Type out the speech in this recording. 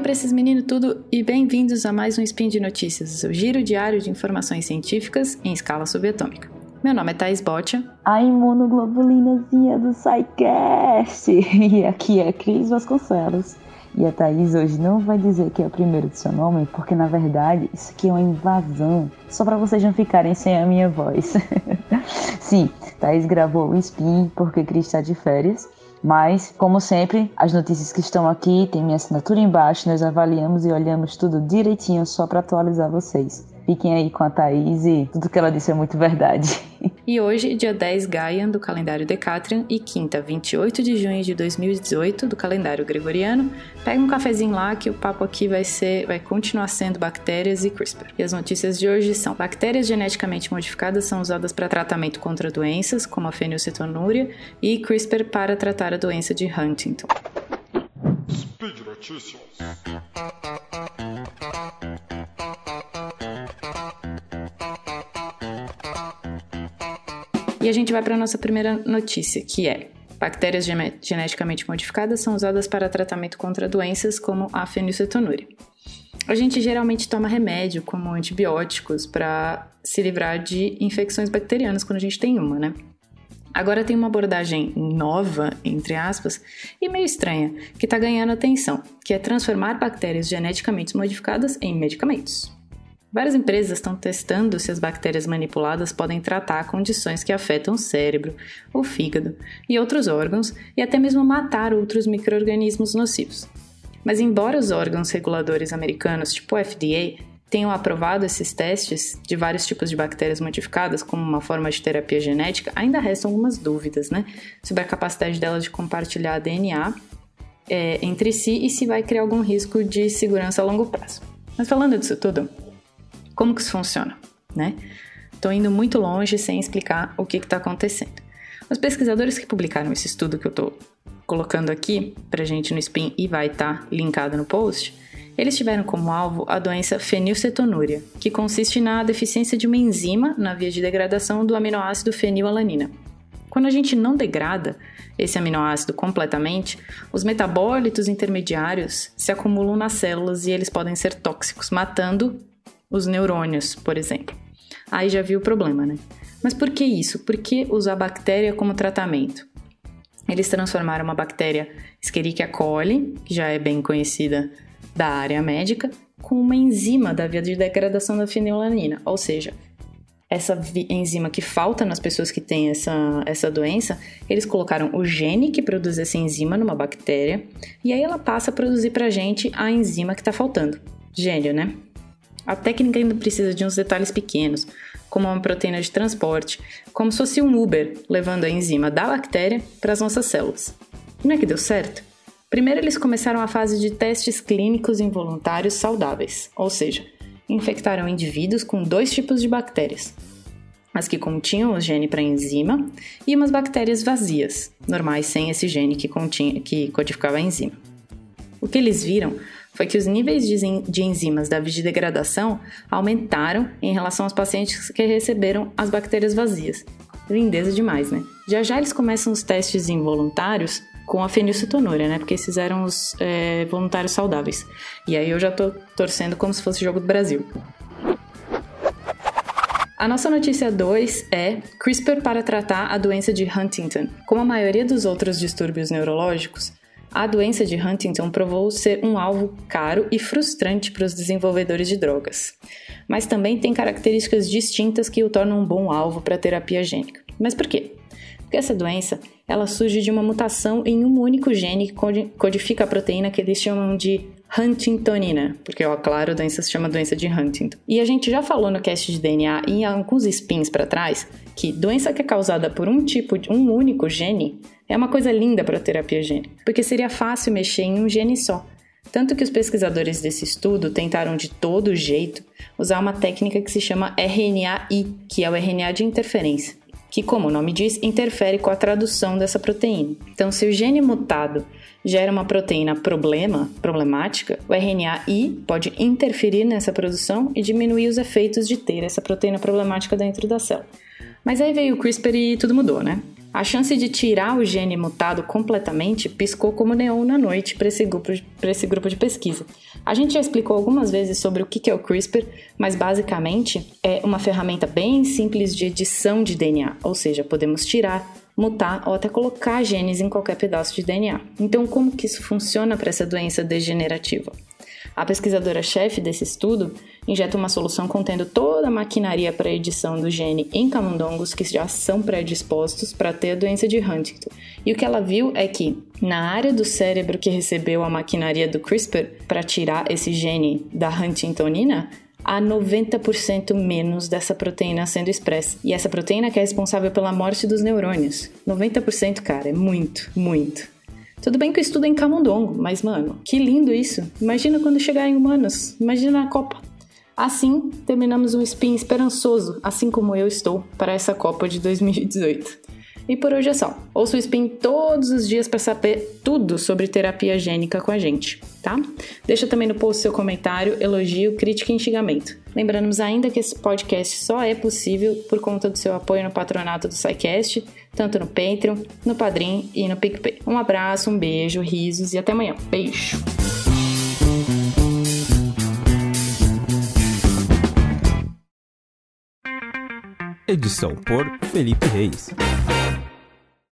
dia para esses meninos tudo e bem-vindos a mais um Spin de Notícias, seu giro diário de informações científicas em escala subatômica. Meu nome é Thais Botia. A imunoglobulinazinha do SciCast. E aqui é Cris Vasconcelos. E a Thaís hoje não vai dizer que é o primeiro do seu nome, porque na verdade isso aqui é uma invasão. Só para vocês não ficarem sem a minha voz. Sim, Thaís gravou o Spin porque Cris está de férias. Mas, como sempre, as notícias que estão aqui têm minha assinatura embaixo, nós avaliamos e olhamos tudo direitinho só para atualizar vocês. Fiquem aí com a Thaís e tudo que ela disse é muito verdade. E hoje, dia 10 Gaian do calendário Decatrian e quinta, 28 de junho de 2018 do calendário gregoriano. Pega um cafezinho lá que o papo aqui vai ser, vai continuar sendo bactérias e CRISPR. E as notícias de hoje são: bactérias geneticamente modificadas são usadas para tratamento contra doenças, como a fenilcetonúria, e CRISPR para tratar a doença de Huntington. Speed Notícias. E a gente vai para a nossa primeira notícia, que é: bactérias geneticamente modificadas são usadas para tratamento contra doenças como a fenilcetonúria. A gente geralmente toma remédio como antibióticos para se livrar de infecções bacterianas quando a gente tem uma, né? Agora tem uma abordagem nova, entre aspas, e meio estranha, que está ganhando atenção, que é transformar bactérias geneticamente modificadas em medicamentos. Várias empresas estão testando se as bactérias manipuladas podem tratar condições que afetam o cérebro, o fígado e outros órgãos e até mesmo matar outros micro-organismos nocivos. Mas, embora os órgãos reguladores americanos, tipo o FDA, tenham aprovado esses testes de vários tipos de bactérias modificadas como uma forma de terapia genética, ainda restam algumas dúvidas né, sobre a capacidade delas de compartilhar DNA é, entre si e se vai criar algum risco de segurança a longo prazo. Mas falando disso tudo, como que isso funciona, né? Estou indo muito longe sem explicar o que está acontecendo. Os pesquisadores que publicaram esse estudo que eu estou colocando aqui para gente no Spin e vai estar tá linkado no post, eles tiveram como alvo a doença fenilcetonúria, que consiste na deficiência de uma enzima na via de degradação do aminoácido fenilalanina. Quando a gente não degrada esse aminoácido completamente, os metabólitos intermediários se acumulam nas células e eles podem ser tóxicos, matando os neurônios, por exemplo. Aí já viu o problema, né? Mas por que isso? Por que usar bactéria como tratamento? Eles transformaram uma bactéria Escherichia coli, que já é bem conhecida da área médica, com uma enzima da via de degradação da fenilalanina, ou seja, essa enzima que falta nas pessoas que têm essa, essa doença, eles colocaram o gene que produz essa enzima numa bactéria e aí ela passa a produzir pra gente a enzima que tá faltando. Gênio, né? A técnica ainda precisa de uns detalhes pequenos, como uma proteína de transporte, como se fosse um Uber levando a enzima da bactéria para as nossas células. E não é que deu certo? Primeiro, eles começaram a fase de testes clínicos involuntários saudáveis, ou seja, infectaram indivíduos com dois tipos de bactérias: as que continham o gene para enzima e umas bactérias vazias, normais sem esse gene que, continha, que codificava a enzima. O que eles viram foi que os níveis de enzimas da degradação aumentaram em relação aos pacientes que receberam as bactérias vazias. Lindeza demais, né? Já já eles começam os testes involuntários com a fenilcetonúria, né? Porque esses eram os é, voluntários saudáveis. E aí eu já tô torcendo como se fosse jogo do Brasil. A nossa notícia 2 é CRISPR para tratar a doença de Huntington. Como a maioria dos outros distúrbios neurológicos, a doença de Huntington provou ser um alvo caro e frustrante para os desenvolvedores de drogas, mas também tem características distintas que o tornam um bom alvo para terapia gênica. Mas por quê? Porque essa doença ela surge de uma mutação em um único gene que codifica a proteína que eles chamam de Huntingtonina, porque, ó, claro, a doença se chama doença de Huntington. E a gente já falou no cast de DNA em alguns spins para trás que doença que é causada por um tipo de um único gene é uma coisa linda para terapia gênica, porque seria fácil mexer em um gene só. Tanto que os pesquisadores desse estudo tentaram de todo jeito usar uma técnica que se chama RNA-I, que é o RNA de interferência, que, como o nome diz, interfere com a tradução dessa proteína. Então, se o gene mutado gera uma proteína problema, problemática, o RNA-I pode interferir nessa produção e diminuir os efeitos de ter essa proteína problemática dentro da célula. Mas aí veio o CRISPR e tudo mudou, né? A chance de tirar o gene mutado completamente piscou como neon na noite para esse, esse grupo de pesquisa. A gente já explicou algumas vezes sobre o que é o CRISPR, mas basicamente é uma ferramenta bem simples de edição de DNA, ou seja, podemos tirar, mutar ou até colocar genes em qualquer pedaço de DNA. Então, como que isso funciona para essa doença degenerativa? A pesquisadora-chefe desse estudo injeta uma solução contendo toda a maquinaria para edição do gene em camundongos que já são predispostos para ter a doença de Huntington. E o que ela viu é que na área do cérebro que recebeu a maquinaria do CRISPR para tirar esse gene da huntingtonina, há 90% menos dessa proteína sendo expressa. E essa proteína que é responsável pela morte dos neurônios. 90%, cara, é muito, muito. Tudo bem que eu estudo em camundongo, mas mano, que lindo isso. Imagina quando chegar em humanos. Imagina a Copa. Assim, terminamos um spin esperançoso, assim como eu estou, para essa Copa de 2018. E por hoje é só. Ouça o Spin todos os dias para saber tudo sobre terapia gênica com a gente, tá? Deixa também no post seu comentário, elogio, crítica e xingamento. Lembramos ainda que esse podcast só é possível por conta do seu apoio no patronato do SciCast, tanto no Patreon, no Padrim e no PicPay. Um abraço, um beijo, risos e até amanhã. Beijo! Edição por Felipe Reis.